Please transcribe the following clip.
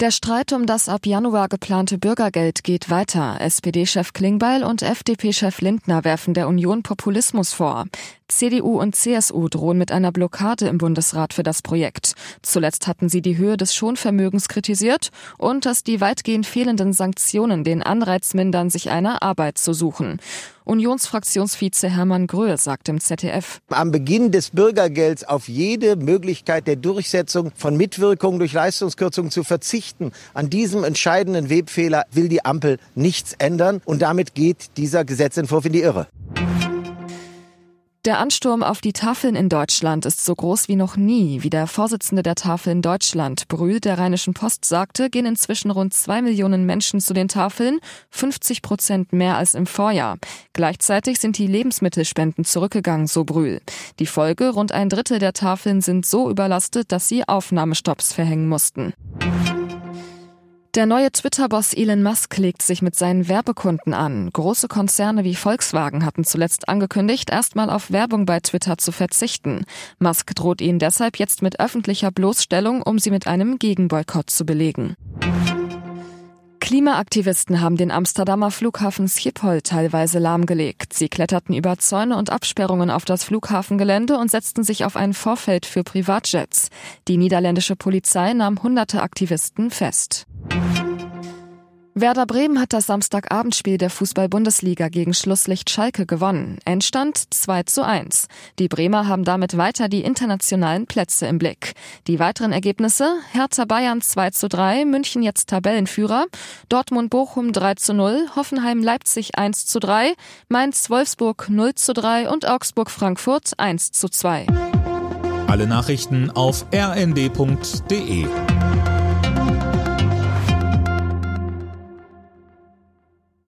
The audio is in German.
Der Streit um das ab Januar geplante Bürgergeld geht weiter. SPD-Chef Klingbeil und FDP-Chef Lindner werfen der Union Populismus vor. CDU und CSU drohen mit einer Blockade im Bundesrat für das Projekt. Zuletzt hatten sie die Höhe des Schonvermögens kritisiert und dass die weitgehend fehlenden Sanktionen den Anreiz mindern, sich eine Arbeit zu suchen. Unionsfraktionsvize Hermann Gröhe sagt im ZDF. Am Beginn des Bürgergelds auf jede Möglichkeit der Durchsetzung von Mitwirkung durch Leistungskürzungen zu verzichten. An diesem entscheidenden Webfehler will die Ampel nichts ändern und damit geht dieser Gesetzentwurf in die Irre. Der Ansturm auf die Tafeln in Deutschland ist so groß wie noch nie. Wie der Vorsitzende der Tafel in Deutschland, Brühl der Rheinischen Post, sagte, gehen inzwischen rund zwei Millionen Menschen zu den Tafeln, 50 Prozent mehr als im Vorjahr. Gleichzeitig sind die Lebensmittelspenden zurückgegangen, so Brühl. Die Folge, rund ein Drittel der Tafeln sind so überlastet, dass sie Aufnahmestopps verhängen mussten. Der neue Twitter-Boss Elon Musk legt sich mit seinen Werbekunden an. Große Konzerne wie Volkswagen hatten zuletzt angekündigt, erstmal auf Werbung bei Twitter zu verzichten. Musk droht ihnen deshalb jetzt mit öffentlicher Bloßstellung, um sie mit einem Gegenboykott zu belegen. Klimaaktivisten haben den Amsterdamer Flughafen Schiphol teilweise lahmgelegt. Sie kletterten über Zäune und Absperrungen auf das Flughafengelände und setzten sich auf ein Vorfeld für Privatjets. Die niederländische Polizei nahm hunderte Aktivisten fest. Werder Bremen hat das Samstagabendspiel der Fußball-Bundesliga gegen Schlusslicht Schalke gewonnen. Endstand 2 zu 1. Die Bremer haben damit weiter die internationalen Plätze im Blick. Die weiteren Ergebnisse Hertha Bayern 2 zu 3, München jetzt Tabellenführer, Dortmund Bochum 3 zu 0, Hoffenheim Leipzig 1 zu 3, Mainz Wolfsburg 0 zu 3 und Augsburg Frankfurt 1 zu 2. Alle Nachrichten auf rnd.de